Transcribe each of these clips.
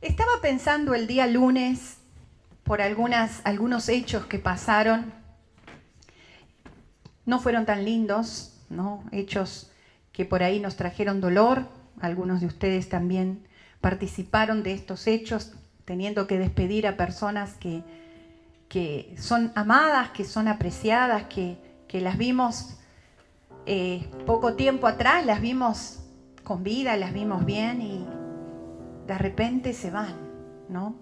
Estaba pensando el día lunes por algunos hechos que pasaron. No fueron tan lindos, ¿no? Hechos que por ahí nos trajeron dolor. Algunos de ustedes también participaron de estos hechos, teniendo que despedir a personas que, que son amadas, que son apreciadas, que, que las vimos eh, poco tiempo atrás, las vimos con vida, las vimos bien y de repente se van, ¿no?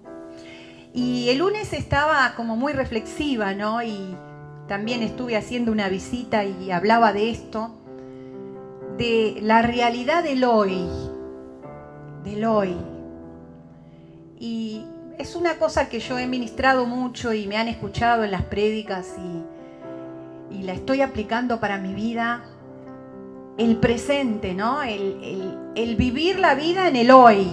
Y el lunes estaba como muy reflexiva, ¿no? Y también estuve haciendo una visita y hablaba de esto, de la realidad del hoy, del hoy. Y es una cosa que yo he ministrado mucho y me han escuchado en las prédicas y, la estoy aplicando para mi vida. El presente, ¿no? El vivir la vida en el hoy,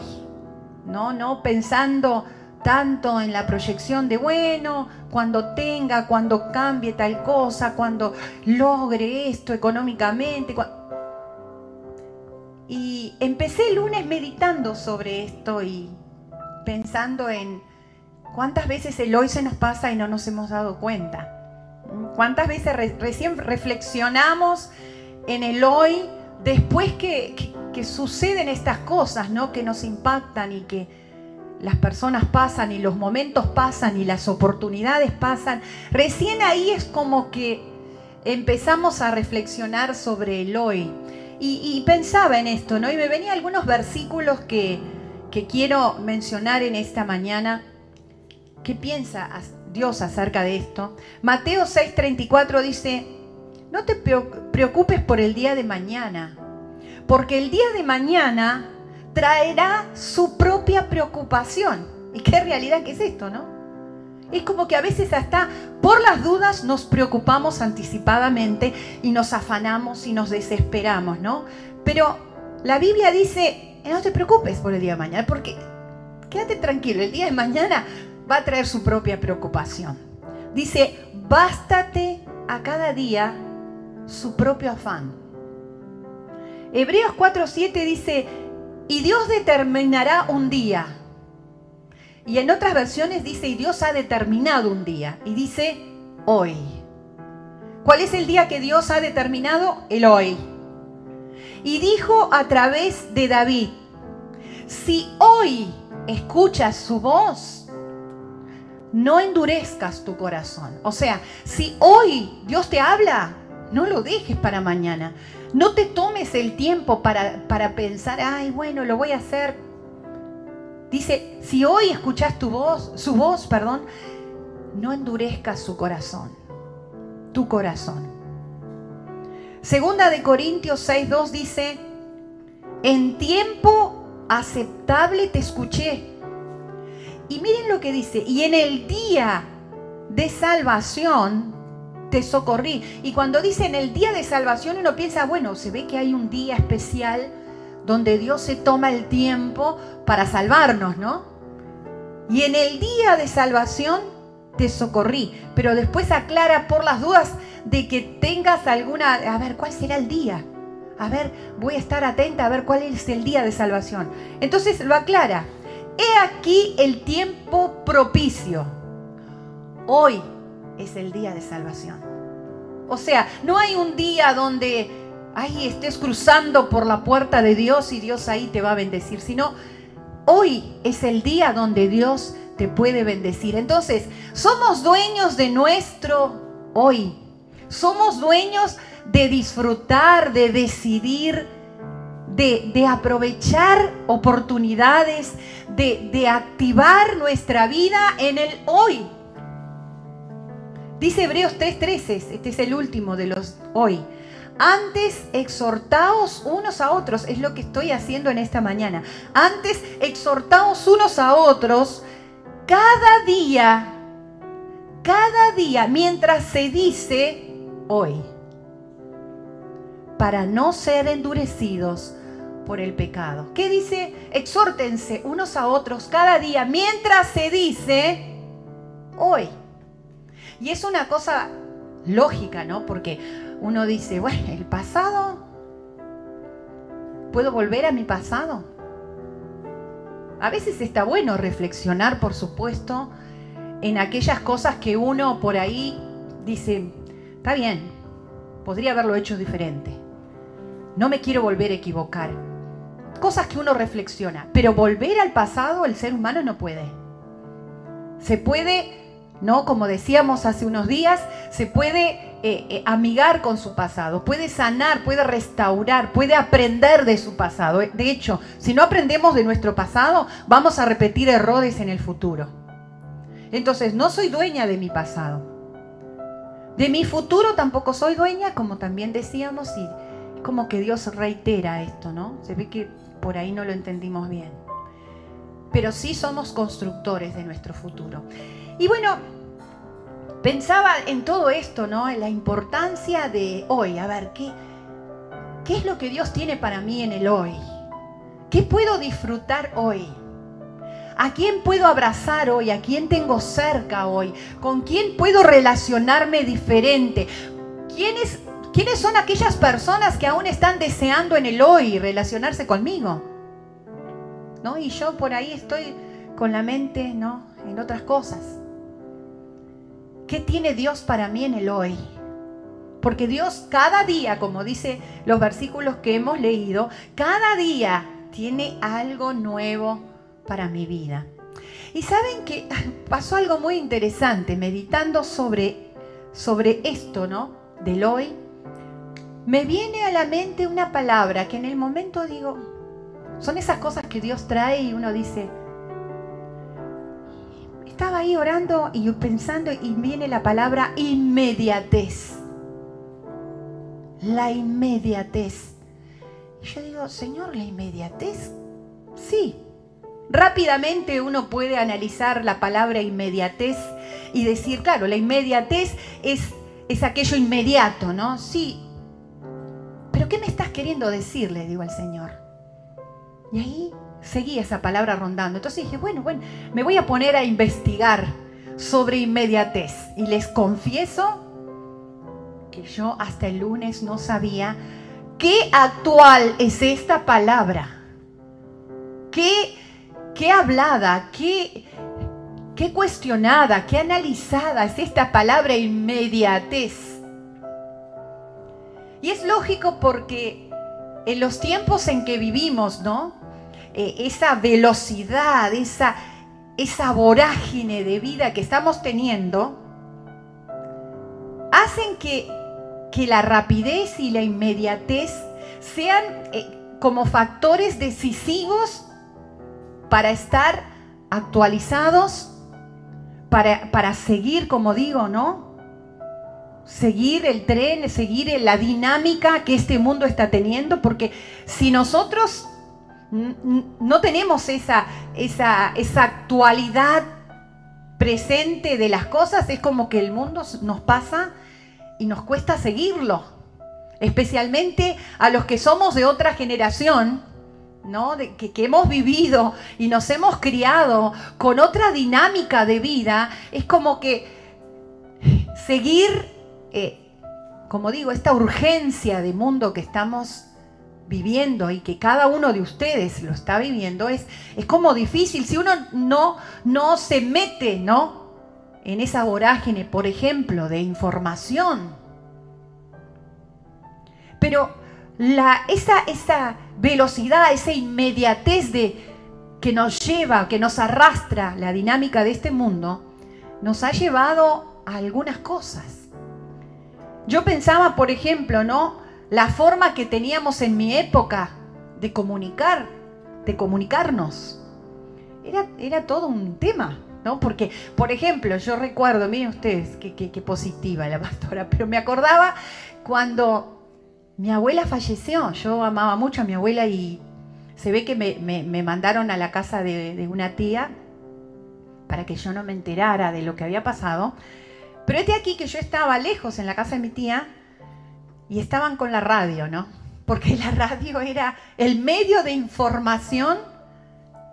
¿no? No pensando tanto en la proyección de, bueno, cuando tenga, cuando cambie tal cosa, cuando logre esto económicamente. Y empecé el lunes meditando sobre esto y pensando en cuántas veces el hoy se nos pasa y no nos hemos dado cuenta. ¿Cuántas veces recién reflexionamos en el hoy después que, que, suceden estas cosas, ¿no? Que nos impactan y que las personas pasan y los momentos pasan y las oportunidades pasan. Recién ahí es como que empezamos a reflexionar sobre el hoy. Y, pensaba en esto, ¿no? Y me venían algunos versículos que, que quiero mencionar en esta mañana. ¿Qué piensa Dios acerca de esto? Mateo 6:34 dice, no te preocupes por el día de mañana, porque el día de mañana traerá su propia preocupación. ¿Y qué realidad que es esto, no? Es como que a veces hasta por las dudas nos preocupamos anticipadamente y nos afanamos y nos desesperamos, ¿no? Pero la Biblia dice, no te preocupes por el día de mañana, porque quédate tranquilo, el día de mañana va a traer su propia preocupación. Dice, bástate a cada día su propio afán. Hebreos 4.7 dice, y Dios determinará un día. Y en otras versiones dice, y Dios ha determinado un día. Y dice, hoy. ¿Cuál es el día que Dios ha determinado? El hoy. Y dijo a través de David, si hoy escuchas su voz, no endurezcas tu corazón. O sea, si hoy Dios te habla, no lo dejes para mañana. No te tomes el tiempo para, para pensar, ay, bueno, lo voy a hacer. Dice, si hoy escuchas tu voz, su voz, perdón, no endurezcas su corazón, tu corazón. Segunda de Corintios 6.2 dice, en tiempo aceptable te escuché. Y miren lo que dice, y en el día de salvación te socorrí. Y cuando dicen el día de salvación, uno piensa, bueno, se ve que hay un día especial donde Dios se toma el tiempo para salvarnos, ¿no? Y en el día de salvación te socorrí. Pero después aclara por las dudas de que tengas alguna, a ver, ¿cuál será el día? A ver, voy a estar atenta a ver cuál es el día de salvación. Entonces lo aclara. He aquí el tiempo propicio. Hoy es el día de salvación. O sea, no hay un día donde ahí estés cruzando por la puerta de Dios y Dios ahí te va a bendecir, sino hoy es el día donde Dios te puede bendecir. Entonces, somos dueños de nuestro hoy. Somos dueños de disfrutar, de decidir, de, de aprovechar oportunidades, de, de activar nuestra vida en el hoy. Dice Hebreos 3:13, este es el último de los hoy. Antes exhortaos unos a otros, es lo que estoy haciendo en esta mañana. Antes exhortaos unos a otros cada día, cada día, mientras se dice hoy, para no ser endurecidos por el pecado. ¿Qué dice? Exhórtense unos a otros cada día, mientras se dice hoy. Y es una cosa lógica, ¿no? Porque uno dice, bueno, el pasado, ¿puedo volver a mi pasado? A veces está bueno reflexionar, por supuesto, en aquellas cosas que uno por ahí dice, está bien, podría haberlo hecho diferente. No me quiero volver a equivocar. Cosas que uno reflexiona, pero volver al pasado el ser humano no puede. Se puede ¿no? Como decíamos hace unos días, se puede eh, eh, amigar con su pasado, puede sanar, puede restaurar, puede aprender de su pasado. De hecho, si no aprendemos de nuestro pasado, vamos a repetir errores en el futuro. Entonces, no soy dueña de mi pasado. De mi futuro tampoco soy dueña, como también decíamos, y como que Dios reitera esto, ¿no? Se ve que por ahí no lo entendimos bien. Pero sí somos constructores de nuestro futuro. Y bueno, pensaba en todo esto, ¿no? En la importancia de hoy. A ver, ¿qué, ¿qué es lo que Dios tiene para mí en el hoy? ¿Qué puedo disfrutar hoy? ¿A quién puedo abrazar hoy? ¿A quién tengo cerca hoy? ¿Con quién puedo relacionarme diferente? ¿Quiénes, ¿Quiénes son aquellas personas que aún están deseando en el hoy relacionarse conmigo? ¿No? Y yo por ahí estoy con la mente, ¿no? En otras cosas. ¿Qué tiene Dios para mí en el hoy? Porque Dios cada día, como dice los versículos que hemos leído, cada día tiene algo nuevo para mi vida. Y saben que pasó algo muy interesante meditando sobre, sobre esto, ¿no? Del hoy. Me viene a la mente una palabra que en el momento digo, son esas cosas que Dios trae y uno dice, estaba ahí orando y pensando y viene la palabra inmediatez. La inmediatez. Y yo digo, Señor, la inmediatez. Sí. Rápidamente uno puede analizar la palabra inmediatez y decir, claro, la inmediatez es, es aquello inmediato, ¿no? Sí. Pero ¿qué me estás queriendo decir? Le digo al Señor. Y ahí seguía esa palabra rondando. Entonces dije, bueno, bueno, me voy a poner a investigar sobre inmediatez. Y les confieso que yo hasta el lunes no sabía qué actual es esta palabra. Qué, qué hablada, qué, qué cuestionada, qué analizada es esta palabra inmediatez. Y es lógico porque en los tiempos en que vivimos, ¿no? Eh, esa velocidad, esa, esa vorágine de vida que estamos teniendo, hacen que, que la rapidez y la inmediatez sean eh, como factores decisivos para estar actualizados, para, para, seguir, como digo, ¿no? Seguir el tren, seguir la dinámica que este mundo está teniendo, porque si nosotros no tenemos esa, esa, esa actualidad presente de las cosas, es como que el mundo nos pasa y nos cuesta seguirlo. Especialmente a los que somos de otra generación, ¿no? De, que, hemos vivido y nos hemos criado con otra dinámica de vida, es como que seguir, eh, como digo, esta urgencia de mundo que estamos viviendo y que cada uno de ustedes lo está viviendo, es, es como difícil si uno no, no se mete, ¿no? En esa vorágine, por ejemplo, de información. Pero la, esa, esa velocidad, esa inmediatez de, que nos lleva, que nos arrastra la dinámica de este mundo, nos ha llevado a algunas cosas. Yo pensaba, por ejemplo, ¿no? La forma que teníamos en mi época de comunicar, de comunicarnos. Era, era todo un tema, ¿no? Porque, por ejemplo, yo recuerdo, miren ustedes, qué, qué, positiva la pastora, pero me acordaba cuando mi abuela falleció. Yo amaba mucho a mi abuela y se ve que me, mandaron a la casa de, de, una tía para que yo no me enterara de lo que había pasado. Pero este aquí que yo estaba lejos en la casa de mi tía y estaban con la radio, ¿no? Porque la radio era el medio de información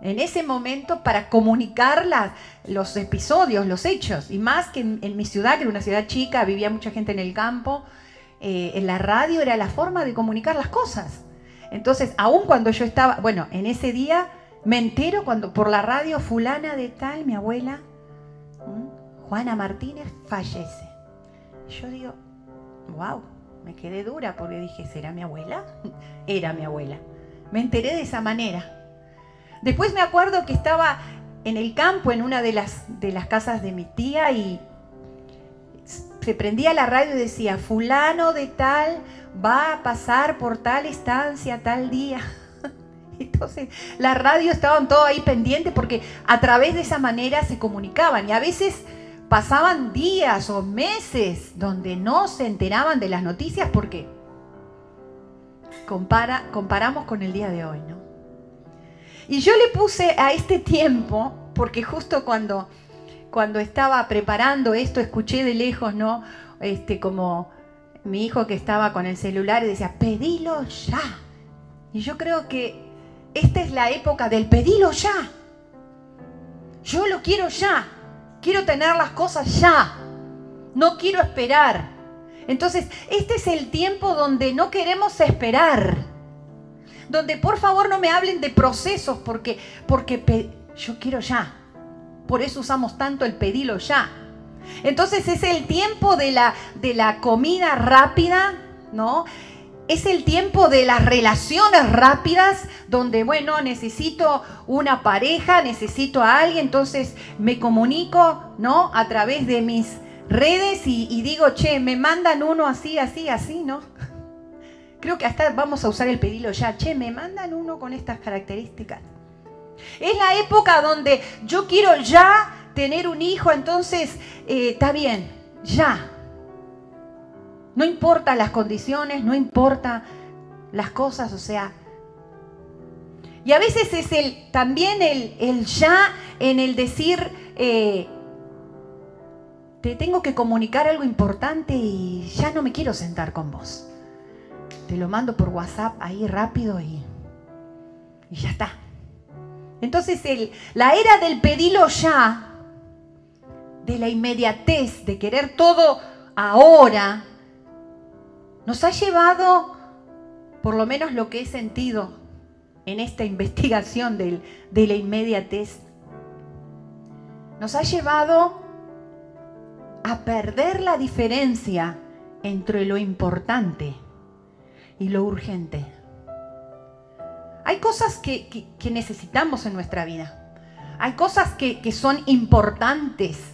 en ese momento para comunicar los episodios, los hechos. Y más que en, mi ciudad, que era una ciudad chica, vivía mucha gente en el campo, eh, en la radio era la forma de comunicar las cosas. Entonces, aun cuando yo estaba, bueno, en ese día me entero cuando por la radio fulana de tal, mi abuela, Juana Martínez, fallece. yo digo, wow, me quedé dura porque dije, ¿será mi abuela? Era mi abuela. Me enteré de esa manera. Después me acuerdo que estaba en el campo, en una de las, de las casas de mi tía, y se prendía la radio y decía, fulano de tal va a pasar por tal estancia tal día. Entonces, la radio estaban todo ahí pendiente porque a través de esa manera se comunicaban y a veces pasaban días o meses donde no se enteraban de las noticias porque compara, comparamos con el día de hoy, ¿no? Y yo le puse a este tiempo, porque justo cuando, cuando estaba preparando esto, escuché de lejos, ¿no? Este, como mi hijo que estaba con el celular y decía, pedilo ya. Y yo creo que esta es la época del pedilo ya. Yo lo quiero ya. Quiero tener las cosas ya. No quiero esperar. Entonces, este es el tiempo donde no queremos esperar. Donde por favor no me hablen de procesos porque, porque yo quiero ya. Por eso usamos tanto el pedilo ya. Entonces es el tiempo de la, de la comida rápida, ¿no? Es el tiempo de las relaciones rápidas, donde, bueno, necesito una pareja, necesito a alguien, entonces me comunico, ¿no? A través de mis redes y, digo, che, me mandan uno así, así, así, ¿no? Creo que hasta vamos a usar el pedilo ya, che, me mandan uno con estas características. Es la época donde yo quiero ya tener un hijo, entonces eh, está bien, ya, no importa las condiciones, no importa las cosas, o sea. Y a veces es el, también el, ya en el decir, eh, te tengo que comunicar algo importante y ya no me quiero sentar con vos. Te lo mando por WhatsApp ahí rápido y, y ya está. Entonces el, la era del pedilo ya, de la inmediatez, de querer todo ahora, nos ha llevado, por lo menos lo que he sentido en esta investigación de la inmediatez, nos ha llevado a perder la diferencia entre lo importante y lo urgente. Hay cosas que, necesitamos en nuestra vida. Hay cosas que, son importantes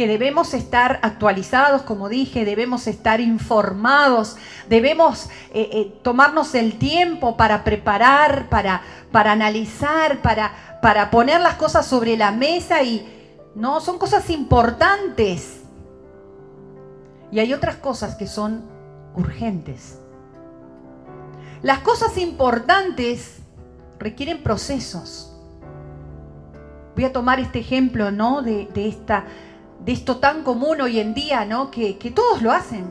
que debemos estar actualizados, como dije, debemos estar informados, debemos eh, eh, tomarnos el tiempo para preparar, para, para analizar, para, para poner las cosas sobre la mesa y no, son cosas importantes. Y hay otras cosas que son urgentes. Las cosas importantes requieren procesos. Voy a tomar este ejemplo, ¿no? De, de esta de esto tan común hoy en día, ¿no? Que, todos lo hacen.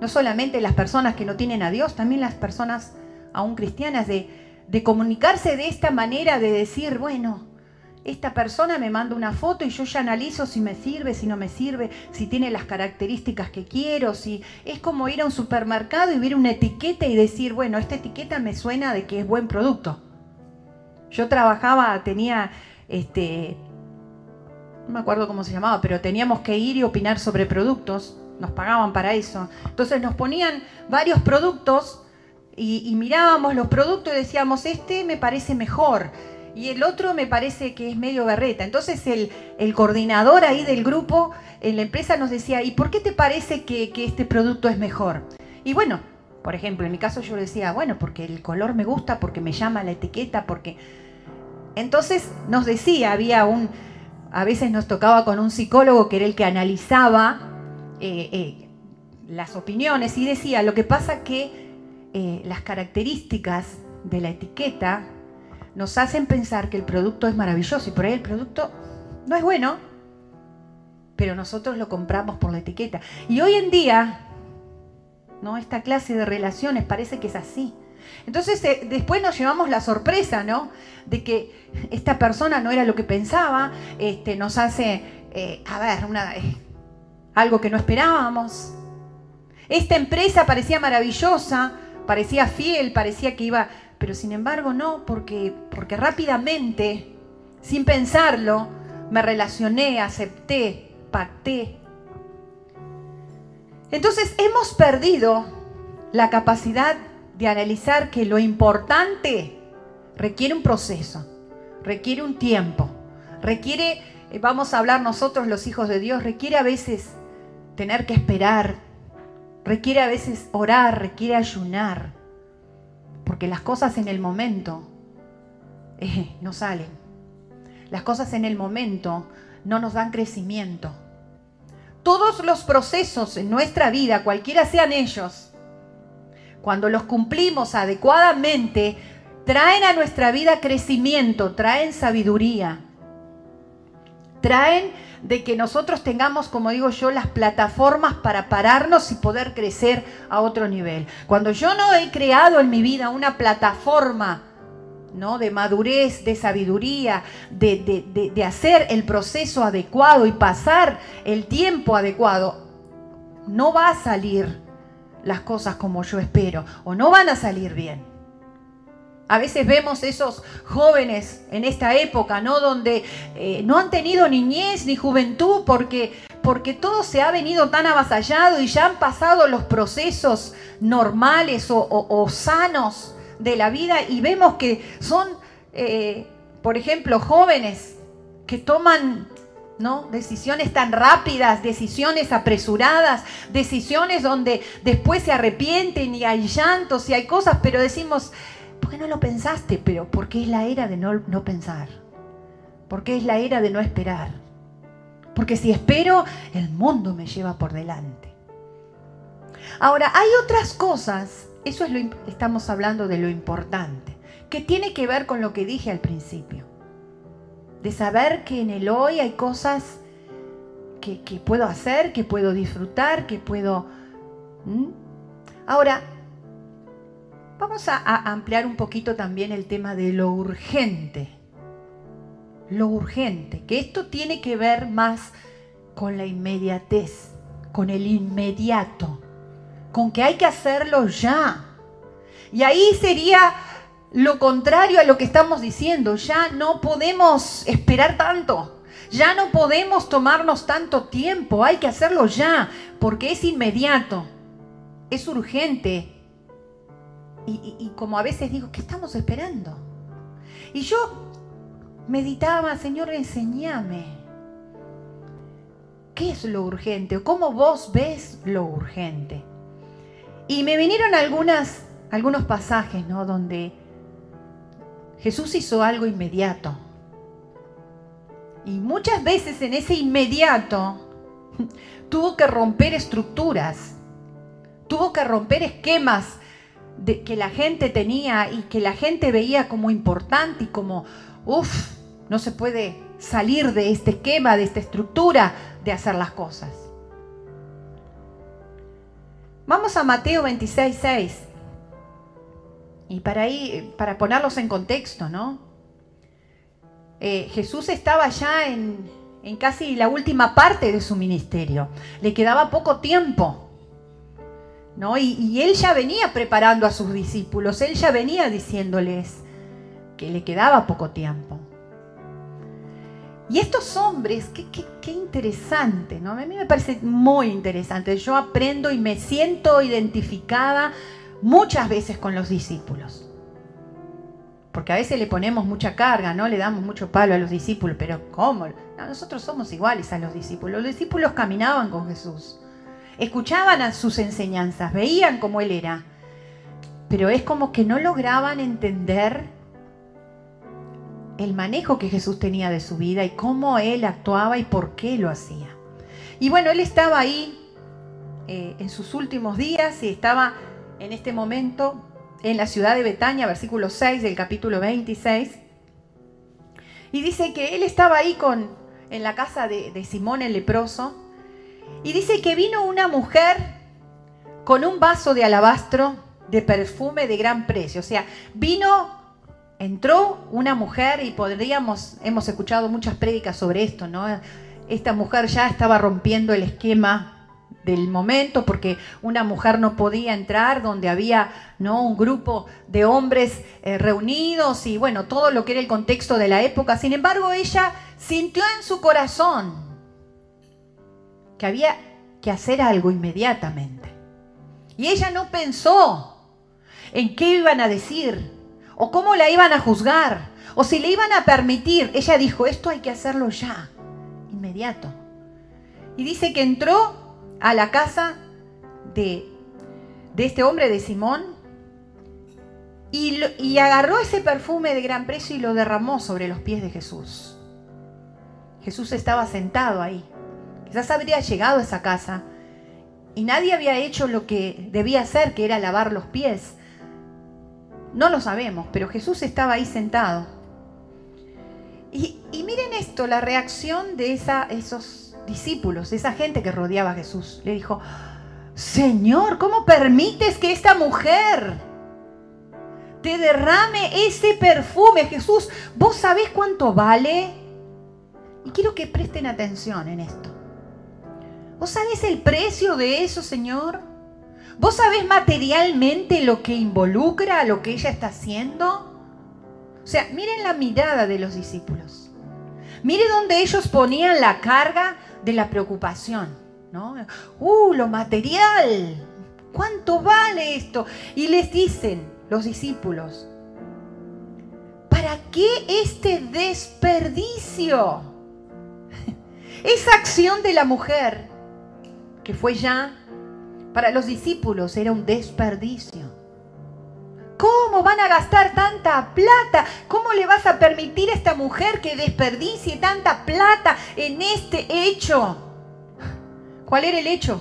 No solamente las personas que no tienen a Dios, también las personas aún cristianas, de, de comunicarse de esta manera, de decir, bueno, esta persona me manda una foto y yo ya analizo si me sirve, si no me sirve, si tiene las características que quiero, si es como ir a un supermercado y ver una etiqueta y decir, bueno, esta etiqueta me suena de que es buen producto. Yo trabajaba, tenía este, no me acuerdo cómo se llamaba, pero teníamos que ir y opinar sobre productos, nos pagaban para eso. Entonces nos ponían varios productos y, mirábamos los productos y decíamos, este me parece mejor y el otro me parece que es medio berreta. Entonces el, coordinador ahí del grupo en la empresa nos decía, ¿y por qué te parece que, que este producto es mejor? Y bueno, por ejemplo, en mi caso yo decía, bueno, porque el color me gusta, porque me llama la etiqueta, porque... Entonces nos decía, había un, a veces nos tocaba con un psicólogo que era el que analizaba eh, eh, las opiniones y decía, lo que pasa que eh, las características de la etiqueta nos hacen pensar que el producto es maravilloso y por ahí el producto no es bueno, pero nosotros lo compramos por la etiqueta. Y hoy en día, ¿no? esta clase de relaciones parece que es así. Entonces eh, después nos llevamos la sorpresa, ¿no? De que esta persona no era lo que pensaba, este, nos hace, eh, a ver, eh, algo que no esperábamos. Esta empresa parecía maravillosa, parecía fiel, parecía que iba pero sin embargo no, porque, porque rápidamente, sin pensarlo, me relacioné, acepté, pacté. Entonces hemos perdido la capacidad de analizar que lo importante requiere un proceso, requiere un tiempo, requiere, eh, vamos a hablar nosotros los hijos de Dios, requiere a veces tener que esperar, requiere a veces orar, requiere ayunar, porque las cosas en el momento eh, no salen. Las cosas en el momento no nos dan crecimiento. Todos los procesos en nuestra vida, cualquiera sean ellos, cuando los cumplimos adecuadamente, traen a nuestra vida crecimiento, traen sabiduría, traen de que nosotros tengamos, como digo yo, las plataformas para pararnos y poder crecer a otro nivel. Cuando yo no he creado en mi vida una plataforma ¿no? de madurez, de sabiduría, de, de hacer el proceso adecuado y pasar el tiempo adecuado, no va a salir las cosas como yo espero o no van a salir bien. A veces vemos esos jóvenes en esta época, ¿no? Donde eh, no han tenido niñez ni juventud porque, porque todo se ha venido tan avasallado y ya han pasado los procesos normales o, sanos de la vida y vemos que son, eh, por ejemplo, jóvenes que toman ¿no? Decisiones tan rápidas, decisiones apresuradas, decisiones donde después se arrepienten y hay llantos y hay cosas, pero decimos, ¿por qué no lo pensaste? Pero porque es la era de no, no pensar, porque es la era de no esperar, porque si espero, el mundo me lleva por delante. Ahora, hay otras cosas, eso es lo estamos hablando de lo importante, que tiene que ver con lo que dije al principio de saber que en el hoy hay cosas que, puedo hacer, que puedo disfrutar, que puedo... Ahora, vamos a, a ampliar un poquito también el tema de lo urgente. Lo urgente, que esto tiene que ver más con la inmediatez, con el inmediato, con que hay que hacerlo ya. Y ahí sería lo contrario a lo que estamos diciendo. Ya no podemos esperar tanto. Ya no podemos tomarnos tanto tiempo. Hay que hacerlo ya, porque es inmediato. Es urgente. Y, como a veces digo, ¿qué estamos esperando? Y yo meditaba, Señor, enséñame. ¿Qué es lo urgente? ¿Cómo vos ves lo urgente? Y me vinieron algunas, algunos pasajes, ¿no? Donde Jesús hizo algo inmediato. Y muchas veces en ese inmediato tuvo que romper estructuras, tuvo que romper esquemas de, que la gente tenía y que la gente veía como importante y como, uff, no se puede salir de este esquema, de esta estructura de hacer las cosas. Vamos a Mateo 26, 6. Y para, ahí, para ponerlos en contexto, ¿no? Eh, Jesús estaba ya en, casi la última parte de su ministerio. Le quedaba poco tiempo. ¿no? Y, él ya venía preparando a sus discípulos, él ya venía diciéndoles que le quedaba poco tiempo. Y estos hombres, qué, qué, interesante, ¿no? A mí me parece muy interesante. Yo aprendo y me siento identificada muchas veces con los discípulos. Porque a veces le ponemos mucha carga, ¿no? Le damos mucho palo a los discípulos, pero ¿cómo? nosotros somos iguales a los discípulos. Los discípulos caminaban con Jesús, escuchaban a sus enseñanzas, veían cómo Él era, pero es como que no lograban entender el manejo que Jesús tenía de su vida y cómo Él actuaba y por qué lo hacía. Y bueno, Él estaba ahí eh, en sus últimos días y estaba en este momento en la ciudad de Betania, versículo 6 del capítulo 26. Y dice que él estaba ahí con, en la casa de, de Simón el leproso. Y dice que vino una mujer con un vaso de alabastro de perfume de gran precio. O sea, vino, entró una mujer y podríamos, hemos escuchado muchas prédicas sobre esto, ¿no? Esta mujer ya estaba rompiendo el esquema del momento, porque una mujer no podía entrar donde había ¿no? un grupo de hombres eh, reunidos y bueno, todo lo que era el contexto de la época. Sin embargo, ella sintió en su corazón que había que hacer algo inmediatamente. Y ella no pensó en qué iban a decir, o cómo la iban a juzgar, o si le iban a permitir. Ella dijo, esto hay que hacerlo ya, inmediato. Y dice que entró a la casa de, de este hombre, de Simón, y, y agarró ese perfume de gran precio y lo derramó sobre los pies de Jesús. Jesús estaba sentado ahí. Quizás habría llegado a esa casa y nadie había hecho lo que debía hacer, que era lavar los pies. No lo sabemos, pero Jesús estaba ahí sentado. Y, miren esto, la reacción de esa, esos discípulos, esa gente que rodeaba a Jesús. Le dijo, Señor, ¿cómo permites que esta mujer te derrame ese perfume? Jesús, ¿vos sabés cuánto vale? Y quiero que presten atención en esto. ¿Vos sabés el precio de eso, Señor? ¿Vos sabés materialmente lo que involucra lo que ella está haciendo? O sea, miren la mirada de los discípulos. Miren donde ellos ponían la carga de la preocupación. ¿no? Uh, lo material. ¿Cuánto vale esto? Y les dicen los discípulos, ¿para qué este desperdicio? Esa acción de la mujer que fue ya, para los discípulos era un desperdicio. ¿Cómo van a gastar tanta plata? ¿Cómo le vas a permitir a esta mujer que desperdicie tanta plata en este hecho? ¿Cuál era el hecho?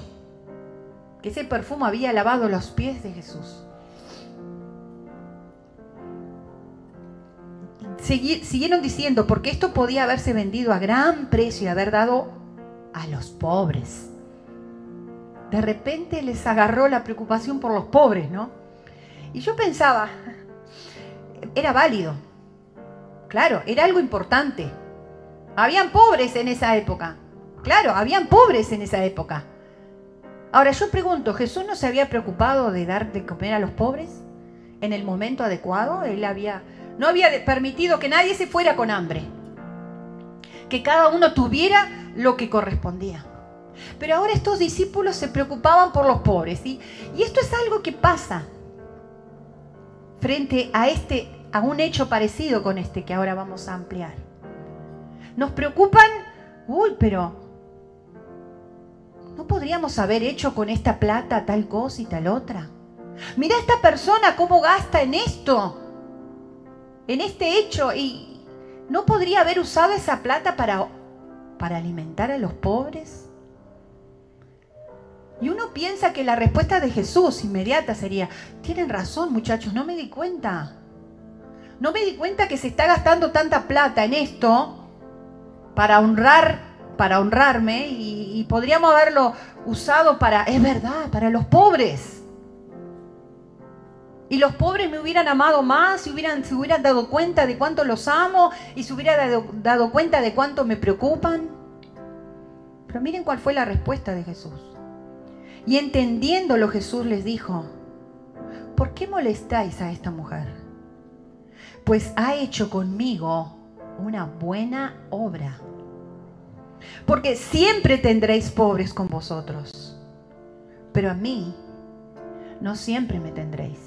Que ese perfume había lavado los pies de Jesús. siguieron diciendo, porque esto podía haberse vendido a gran precio y haber dado a los pobres de repente les agarró la preocupación por los pobres, ¿no? Y yo pensaba, era válido. Claro, era algo importante. Habían pobres en esa época. Claro, habían pobres en esa época. Ahora yo pregunto, ¿Jesús no se había preocupado de dar de comer a los pobres en el momento adecuado? Él había no había permitido que nadie se fuera con hambre. Que cada uno tuviera lo que correspondía. Pero ahora estos discípulos se preocupaban por los pobres. Y, y esto es algo que pasa frente a, este, a un hecho parecido con este que ahora vamos a ampliar. Nos preocupan, uy, pero ¿no podríamos haber hecho con esta plata tal cosa y tal otra? Mira esta persona cómo gasta en esto, en este hecho, y ¿no podría haber usado esa plata para, para alimentar a los pobres? Y uno piensa que la respuesta de Jesús inmediata sería, tienen razón muchachos, no me di cuenta. No me di cuenta que se está gastando tanta plata en esto para honrar, para honrarme y, podríamos haberlo usado para, es verdad, para los pobres. Y los pobres me hubieran amado más, si hubieran, se hubieran dado cuenta de cuánto los amo y se hubieran dado, dado cuenta de cuánto me preocupan. Pero miren cuál fue la respuesta de Jesús. Y entendiéndolo Jesús les dijo, ¿por qué molestáis a esta mujer? Pues ha hecho conmigo una buena obra. Porque siempre tendréis pobres con vosotros, pero a mí no siempre me tendréis.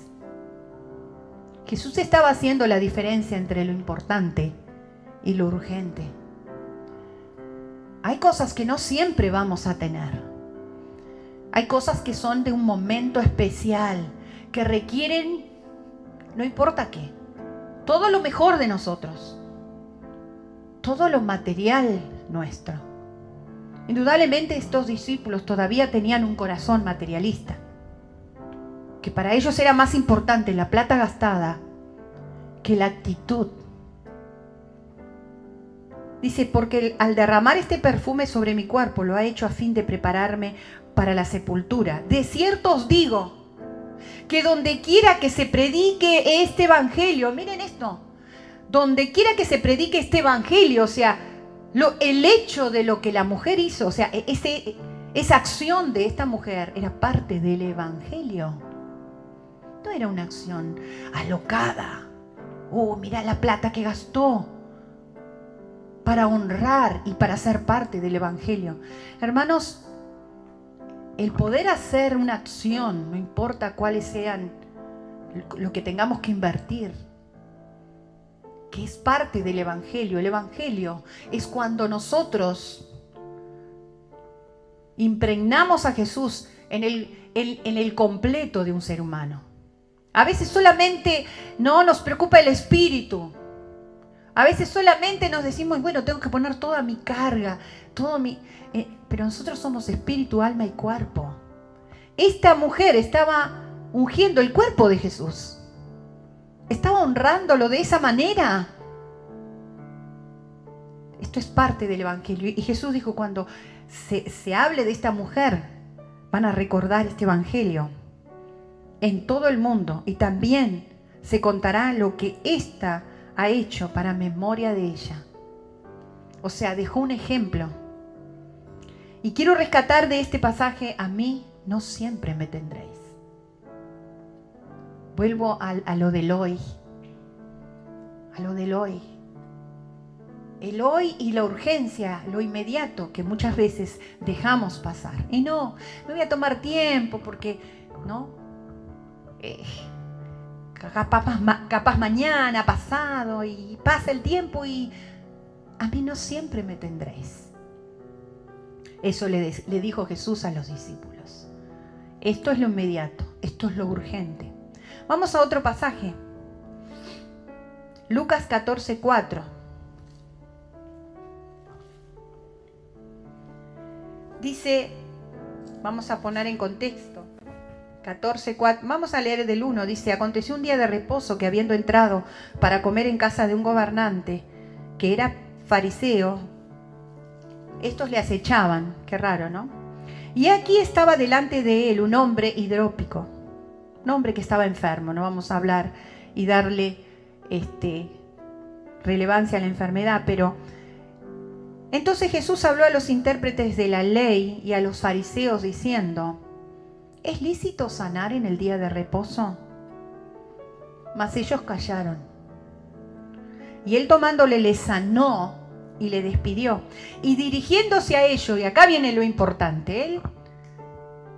Jesús estaba haciendo la diferencia entre lo importante y lo urgente. Hay cosas que no siempre vamos a tener. Hay cosas que son de un momento especial, que requieren, no importa qué, todo lo mejor de nosotros, todo lo material nuestro. Indudablemente estos discípulos todavía tenían un corazón materialista, que para ellos era más importante la plata gastada que la actitud. Dice, porque al derramar este perfume sobre mi cuerpo lo ha hecho a fin de prepararme para la sepultura. De cierto os digo que donde quiera que se predique este evangelio, miren esto, donde quiera que se predique este evangelio, o sea, lo, el hecho de lo que la mujer hizo, o sea, e, esa acción de esta mujer era parte del Evangelio. No era una acción alocada. Oh, mira la plata que gastó para honrar y para ser parte del Evangelio. Hermanos, el poder hacer una acción, no importa cuáles sean lo que tengamos que invertir, que es parte del Evangelio. El Evangelio es cuando nosotros impregnamos a Jesús en el, en el completo de un ser humano. A veces solamente no nos preocupa el espíritu. A veces solamente nos decimos, bueno, tengo que poner toda mi carga, todo mi... Eh, pero nosotros somos espíritu, alma y cuerpo. Esta mujer estaba ungiendo el cuerpo de Jesús. Estaba honrándolo de esa manera. Esto es parte del Evangelio. Y Jesús dijo, cuando se, hable de esta mujer, van a recordar este Evangelio en todo el mundo y también se contará lo que ésta ha hecho para memoria de ella. O sea, dejó un ejemplo. Y quiero rescatar de este pasaje, a mí no siempre me tendréis. Vuelvo a, a lo del hoy, a lo del hoy. El hoy y la urgencia, lo inmediato que muchas veces dejamos pasar. Y no, me voy a tomar tiempo porque, ¿no? Eh, capaz, mañana, pasado, y pasa el tiempo y a mí no siempre me tendréis. Eso le, dijo Jesús a los discípulos. Esto es lo inmediato, esto es lo urgente. Vamos a otro pasaje. Lucas 14, 4. Dice, vamos a poner en contexto, 14, 4. Vamos a leer del 1. Dice, aconteció un día de reposo que habiendo entrado para comer en casa de un gobernante, que era fariseo, estos le acechaban. Qué raro, ¿no? Y aquí estaba delante de él un hombre hidrópico, un hombre que estaba enfermo, no vamos a hablar y darle este, relevancia a la enfermedad, pero entonces Jesús habló a los intérpretes de la ley y a los fariseos diciendo, ¿Es lícito sanar en el día de reposo? Mas ellos callaron. Y él tomándole le sanó y le despidió. Y dirigiéndose a ellos, y acá viene lo importante, él,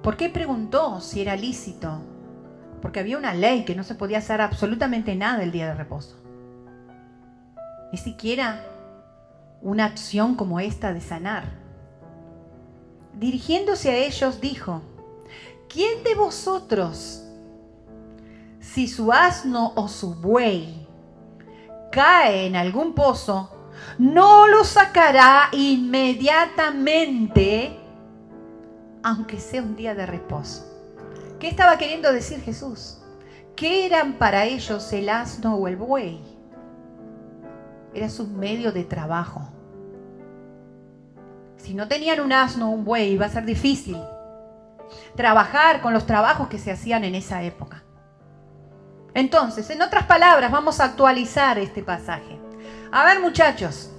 ¿por qué preguntó si era lícito? Porque había una ley que no se podía hacer absolutamente nada el día de reposo. Ni siquiera una acción como esta de sanar. Dirigiéndose a ellos dijo, ¿quién de vosotros, si su asno o su buey cae en algún pozo, no lo sacará inmediatamente, aunque sea un día de reposo? ¿Qué estaba queriendo decir Jesús? ¿Qué eran para ellos el asno o el buey? Era su medio de trabajo. Si no tenían un asno o un buey, iba a ser difícil trabajar con los trabajos que se hacían en esa época. Entonces, en otras palabras, vamos a actualizar este pasaje. A ver muchachos,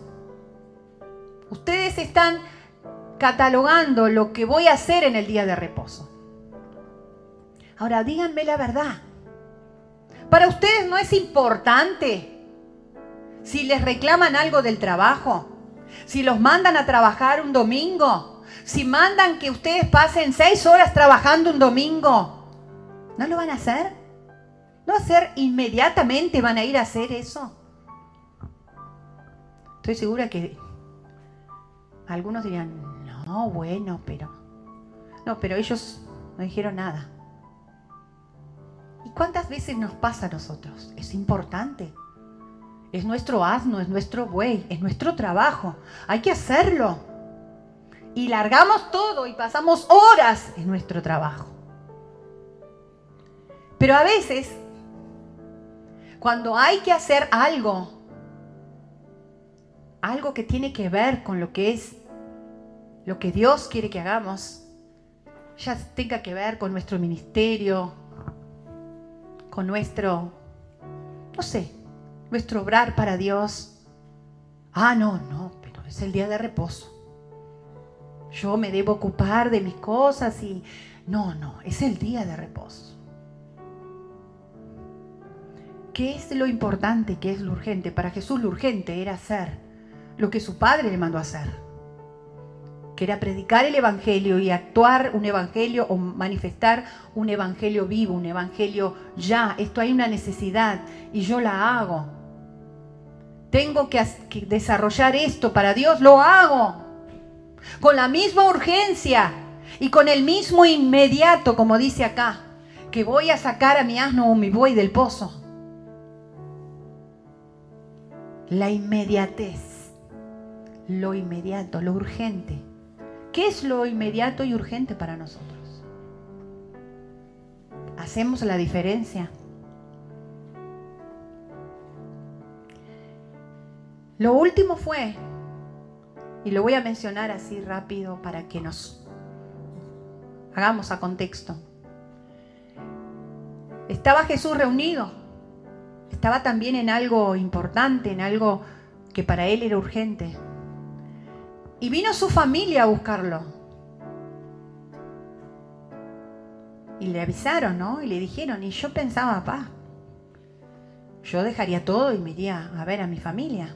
ustedes están catalogando lo que voy a hacer en el día de reposo. Ahora díganme la verdad. Para ustedes no es importante si les reclaman algo del trabajo, si los mandan a trabajar un domingo, si mandan que ustedes pasen seis horas trabajando un domingo, ¿no lo van a hacer? ¿No hacer inmediatamente van a ir a hacer eso? Estoy segura que algunos dirían, no, bueno, pero... No, pero ellos no dijeron nada. ¿Y cuántas veces nos pasa a nosotros? Es importante. Es nuestro asno, es nuestro buey, es nuestro trabajo. Hay que hacerlo y largamos todo y pasamos horas en nuestro trabajo. Pero a veces, cuando hay que hacer algo, algo que tiene que ver con lo que es lo que Dios quiere que hagamos, ya tenga que ver con nuestro ministerio, con nuestro, no sé, nuestro obrar para Dios. Ah, no, no, pero es el día de reposo yo me debo ocupar de mis cosas y... No, no, es el día de reposo. ¿Qué es lo importante? ¿Qué es lo urgente? Para Jesús lo urgente era hacer lo que su padre le mandó a hacer, que era predicar el Evangelio y actuar un Evangelio o manifestar un Evangelio vivo, un Evangelio ya. Esto hay una necesidad y yo la hago. Tengo que, desarrollar esto para Dios, lo hago. Con la misma urgencia y con el mismo inmediato, como dice acá, que voy a sacar a mi asno o mi buey del pozo. La inmediatez, lo inmediato, lo urgente. ¿Qué es lo inmediato y urgente para nosotros? ¿Hacemos la diferencia? Lo último fue, y lo voy a mencionar así rápido para que nos hagamos a contexto. Estaba Jesús reunido, estaba también en algo importante, en algo que para él era urgente. Y vino su familia a buscarlo. Y le avisaron, ¿no? Y le dijeron, y yo pensaba, papá, yo dejaría todo y me iría a ver a mi familia.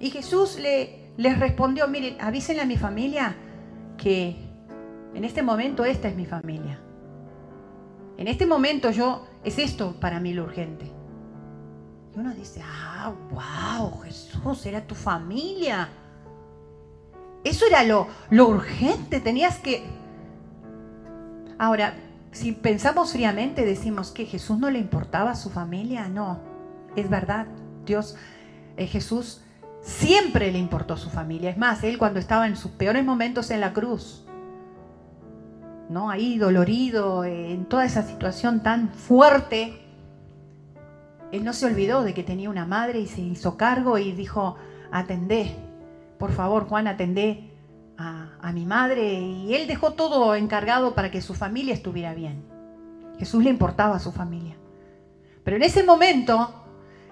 Y Jesús le, les respondió, miren, avísenle a mi familia que en este momento esta es mi familia. En este momento yo, es esto para mí lo urgente. Y uno dice, ah, wow, Jesús, era tu familia. Eso era lo, urgente, tenías que... Ahora, si pensamos fríamente, decimos que Jesús no le importaba a su familia. No, es verdad. Dios, eh, Jesús Siempre le importó su familia. Es más, él cuando estaba en sus peores momentos en la cruz, ¿no? Ahí dolorido, en toda esa situación tan fuerte, él no se olvidó de que tenía una madre y se hizo cargo y dijo, atendé, por favor Juan, atendé a, mi madre. Y él dejó todo encargado para que su familia estuviera bien. Jesús le importaba a su familia. Pero en ese momento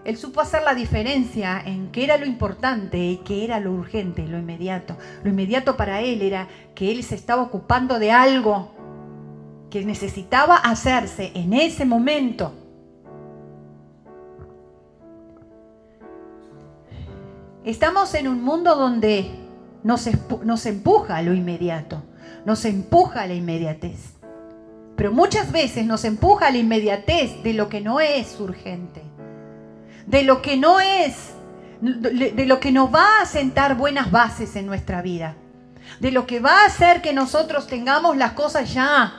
él supo hacer la diferencia en qué era lo importante y qué era lo urgente, lo inmediato. Lo inmediato para él era que él se estaba ocupando de algo que necesitaba hacerse en ese momento. Estamos en un mundo donde nos, empuja a lo inmediato, nos empuja a la inmediatez. Pero muchas veces nos empuja a la inmediatez de lo que no es urgente de lo que no es, de lo que nos va a sentar buenas bases en nuestra vida, de lo que va a hacer que nosotros tengamos las cosas ya.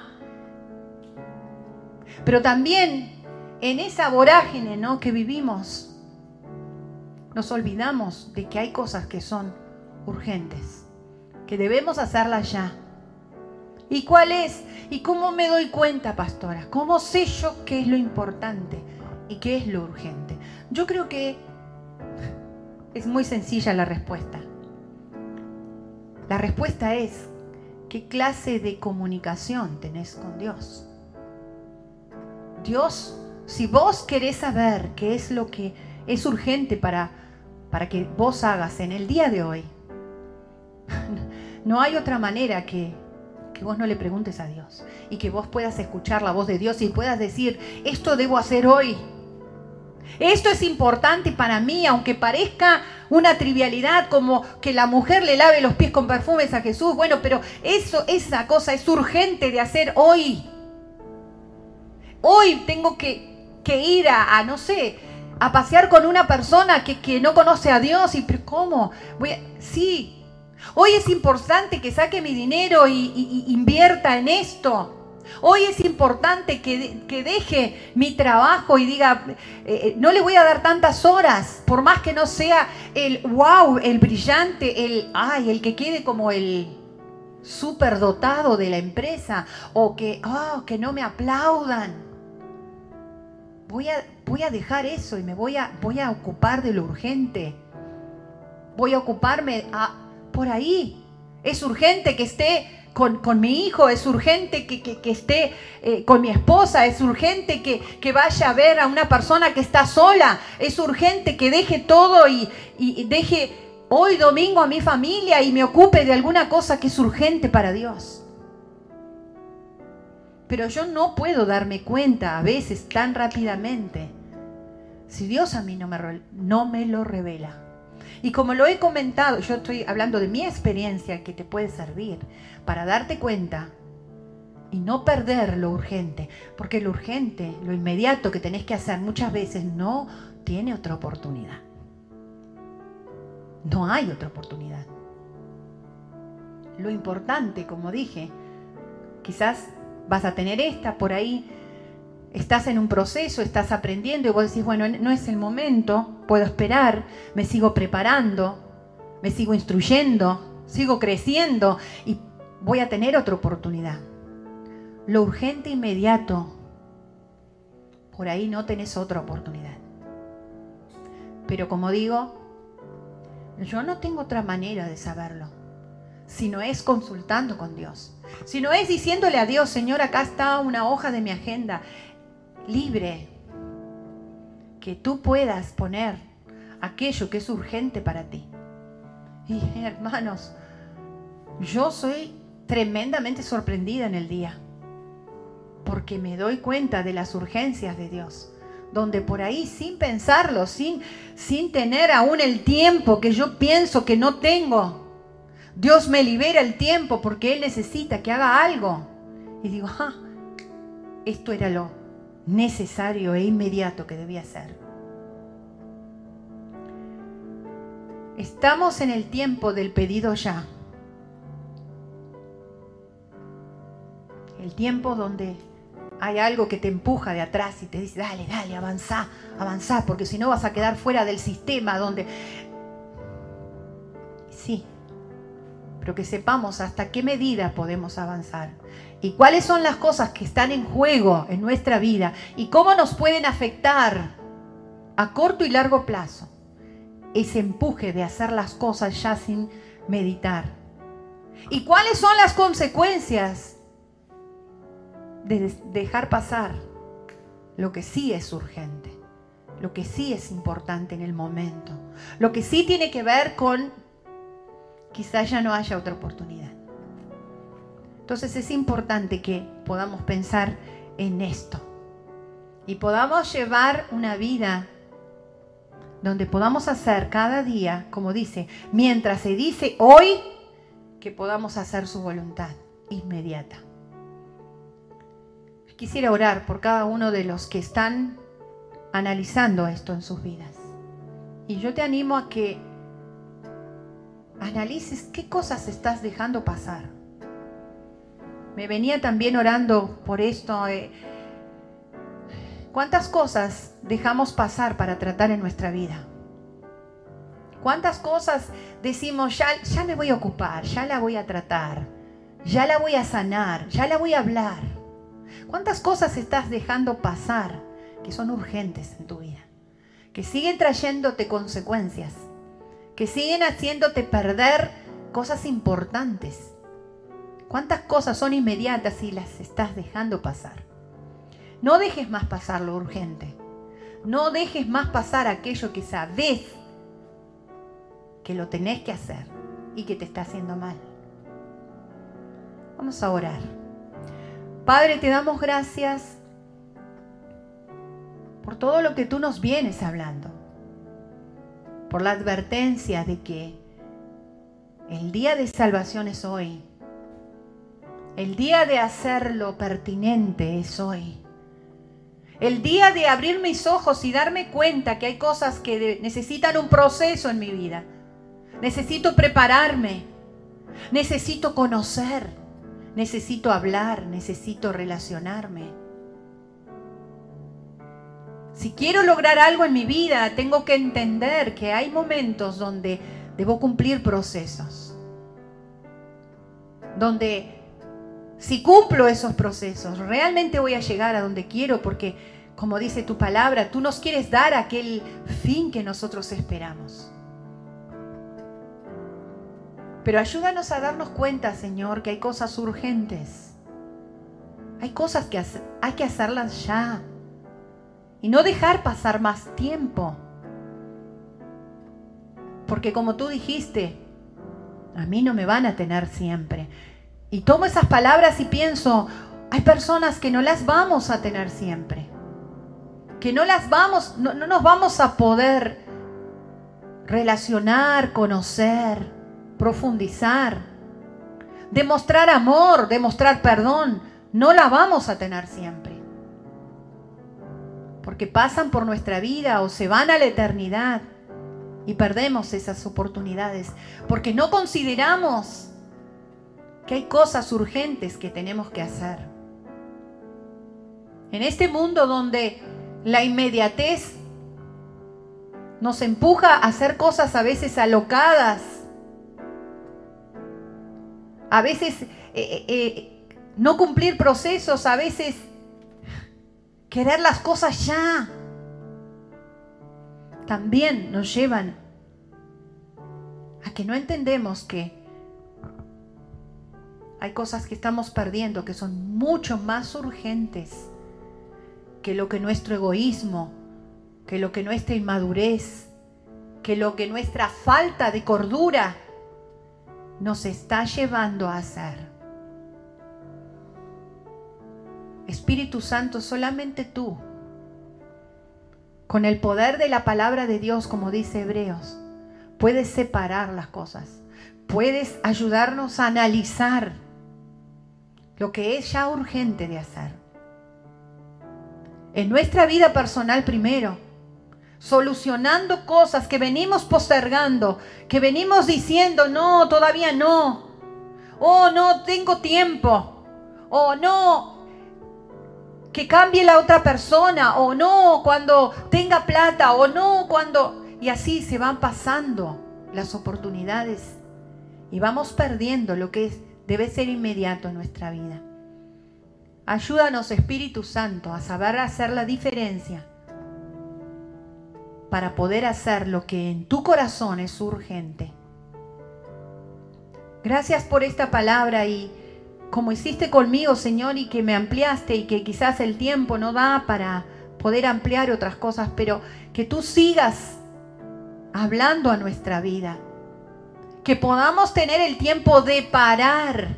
Pero también en esa vorágine ¿no? que vivimos, nos olvidamos de que hay cosas que son urgentes, que debemos hacerlas ya. ¿Y cuál es? ¿Y cómo me doy cuenta, pastora? ¿Cómo sé yo qué es lo importante y qué es lo urgente? Yo creo que es muy sencilla la respuesta. La respuesta es, ¿qué clase de comunicación tenés con Dios? Dios, si vos querés saber qué es lo que es urgente para, para que vos hagas en el día de hoy, no hay otra manera que, que vos no le preguntes a Dios y que vos puedas escuchar la voz de Dios y puedas decir, esto debo hacer hoy esto es importante para mí, aunque parezca una trivialidad como que la mujer le lave los pies con perfumes a Jesús. Bueno, pero eso, esa cosa es urgente de hacer hoy. Hoy tengo que, ir a, no sé, a pasear con una persona que, no conoce a Dios. ¿Y cómo? Voy sí. Hoy es importante que saque mi dinero y invierta en esto. Hoy es importante que, deje mi trabajo y diga, eh, eh, no le voy a dar tantas horas, por más que no sea el wow, el brillante, el ay, el que quede como el superdotado de la empresa o que, oh, que no me aplaudan. Voy a, voy a dejar eso y me voy a, voy a ocupar de lo urgente. Voy a ocuparme por ahí. Es urgente que esté con, mi hijo, es urgente que, esté eh, con mi esposa, es urgente que, vaya a ver a una persona que está sola, es urgente que deje todo y, deje hoy domingo a mi familia y me ocupe de alguna cosa que es urgente para Dios. Pero yo no puedo darme cuenta a veces tan rápidamente si Dios a mí no me, no me lo revela. Y como lo he comentado, yo estoy hablando de mi experiencia que te puede servir para darte cuenta y no perder lo urgente, porque lo urgente, lo inmediato que tenés que hacer muchas veces no tiene otra oportunidad. No hay otra oportunidad. Lo importante, como dije, quizás vas a tener esta por ahí, estás en un proceso, estás aprendiendo y vos decís, bueno, no es el momento, puedo esperar, me sigo preparando, me sigo instruyendo, sigo creciendo y voy a tener otra oportunidad lo urgente inmediato, por ahí no tenés otra oportunidad. Pero como digo, yo no tengo otra manera de saberlo, si no es consultando con Dios, si no es diciéndole a Dios, Señor, acá está una hoja de mi agenda libre, que tú puedas poner aquello que es urgente para ti. Y hermanos, yo soy tremendamente sorprendida en el día porque me doy cuenta de las urgencias de Dios. Donde por ahí, sin pensarlo, sin, sin tener aún el tiempo que yo pienso que no tengo, Dios me libera el tiempo porque Él necesita que haga algo. Y digo, ah, esto era lo necesario e inmediato que debía hacer. Estamos en el tiempo del pedido ya. El tiempo donde hay algo que te empuja de atrás y te dice, dale, dale, avanza, avanza, porque si no vas a quedar fuera del sistema donde... pero que sepamos hasta qué medida podemos avanzar y cuáles son las cosas que están en juego en nuestra vida y cómo nos pueden afectar a corto y largo plazo ese empuje de hacer las cosas ya sin meditar. ¿Y cuáles son las consecuencias de dejar pasar lo que sí es urgente, lo que sí es importante en el momento, lo que sí tiene que ver con quizás ya no haya otra oportunidad. Entonces es importante que podamos pensar en esto y podamos llevar una vida donde podamos hacer cada día, como dice, mientras se dice hoy, que podamos hacer su voluntad inmediata. Quisiera orar por cada uno de los que están analizando esto en sus vidas. Y yo te animo a que analices qué cosas estás dejando pasar. Me venía también orando por esto. Eh, ¿Cuántas cosas dejamos pasar para tratar en nuestra vida? ¿Cuántas cosas decimos, ya, ya me voy a ocupar, ya la voy a tratar, ya la voy a sanar, ya la voy a hablar? ¿Cuántas cosas estás dejando pasar que son urgentes en tu vida? Que siguen trayéndote consecuencias, que siguen haciéndote perder cosas importantes. ¿Cuántas cosas son inmediatas y las estás dejando pasar? No dejes más pasar lo urgente. No dejes más pasar aquello que sabes que lo tenés que hacer y que te está haciendo mal. Vamos a orar. Padre, te damos gracias por todo lo que tú nos vienes hablando, por la advertencia de que el día de salvación es hoy, el día de hacer lo pertinente es hoy. El día de abrir mis ojos y darme cuenta que hay cosas que necesitan un proceso en mi vida. Necesito prepararme. Necesito conocer necesito hablar, necesito relacionarme. Si quiero lograr algo en mi vida, tengo que entender que hay momentos donde debo cumplir procesos. Donde si cumplo esos procesos, realmente voy a llegar a donde quiero porque, como dice tu palabra, tú nos quieres dar aquel fin que nosotros esperamos. Pero ayúdanos a darnos cuenta, Señor, que hay cosas urgentes. Hay cosas que hay que hacerlas ya. Y no dejar pasar más tiempo. Porque como tú dijiste, a mí no me van a tener siempre. Y tomo esas palabras y pienso, hay personas que no las vamos a tener siempre. Que no las vamos, no, no nos vamos a poder relacionar, conocer, profundizar, demostrar amor, demostrar perdón. No la vamos a tener siempre. Porque pasan por nuestra vida o se van a la eternidad y perdemos esas oportunidades. Porque no consideramos que hay cosas urgentes que tenemos que hacer. En este mundo donde la inmediatez nos empuja a hacer cosas a veces alocadas, a veces eh, eh, eh, no cumplir procesos, a veces querer las cosas ya, también nos llevan a que no entendemos que hay cosas que estamos perdiendo que son mucho más urgentes que lo que nuestro egoísmo, que lo que nuestra inmadurez, que lo que nuestra falta de cordura nos está llevando a hacer. Espíritu Santo, solamente tú, con el poder de la palabra de Dios, como dice Hebreos, puedes separar las cosas, puedes ayudarnos a analizar lo que es ya urgente de hacer. En nuestra vida personal primero, solucionando cosas que venimos postergando, que venimos diciendo, no, todavía no, oh, no tengo tiempo, oh, no, que cambie la otra persona, o no, cuando tenga plata, o no, cuando... Y así se van pasando las oportunidades y vamos perdiendo lo que es debe ser inmediato en nuestra vida. Ayúdanos, Espíritu Santo, a saber hacer la diferencia para poder hacer lo que en tu corazón es urgente. Gracias por esta palabra y como hiciste conmigo, Señor, y que me ampliaste y que quizás el tiempo no da para poder ampliar otras cosas, pero que tú sigas hablando a nuestra vida. Que podamos tener el tiempo de parar,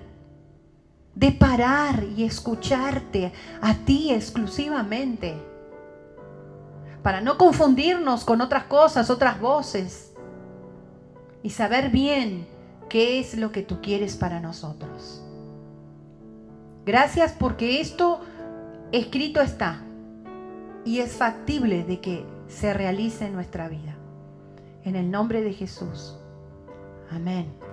de parar y escucharte a ti exclusivamente, para no confundirnos con otras cosas, otras voces, y saber bien qué es lo que tú quieres para nosotros. Gracias porque esto escrito está y es factible de que se realice en nuestra vida. En el nombre de Jesús. Amén.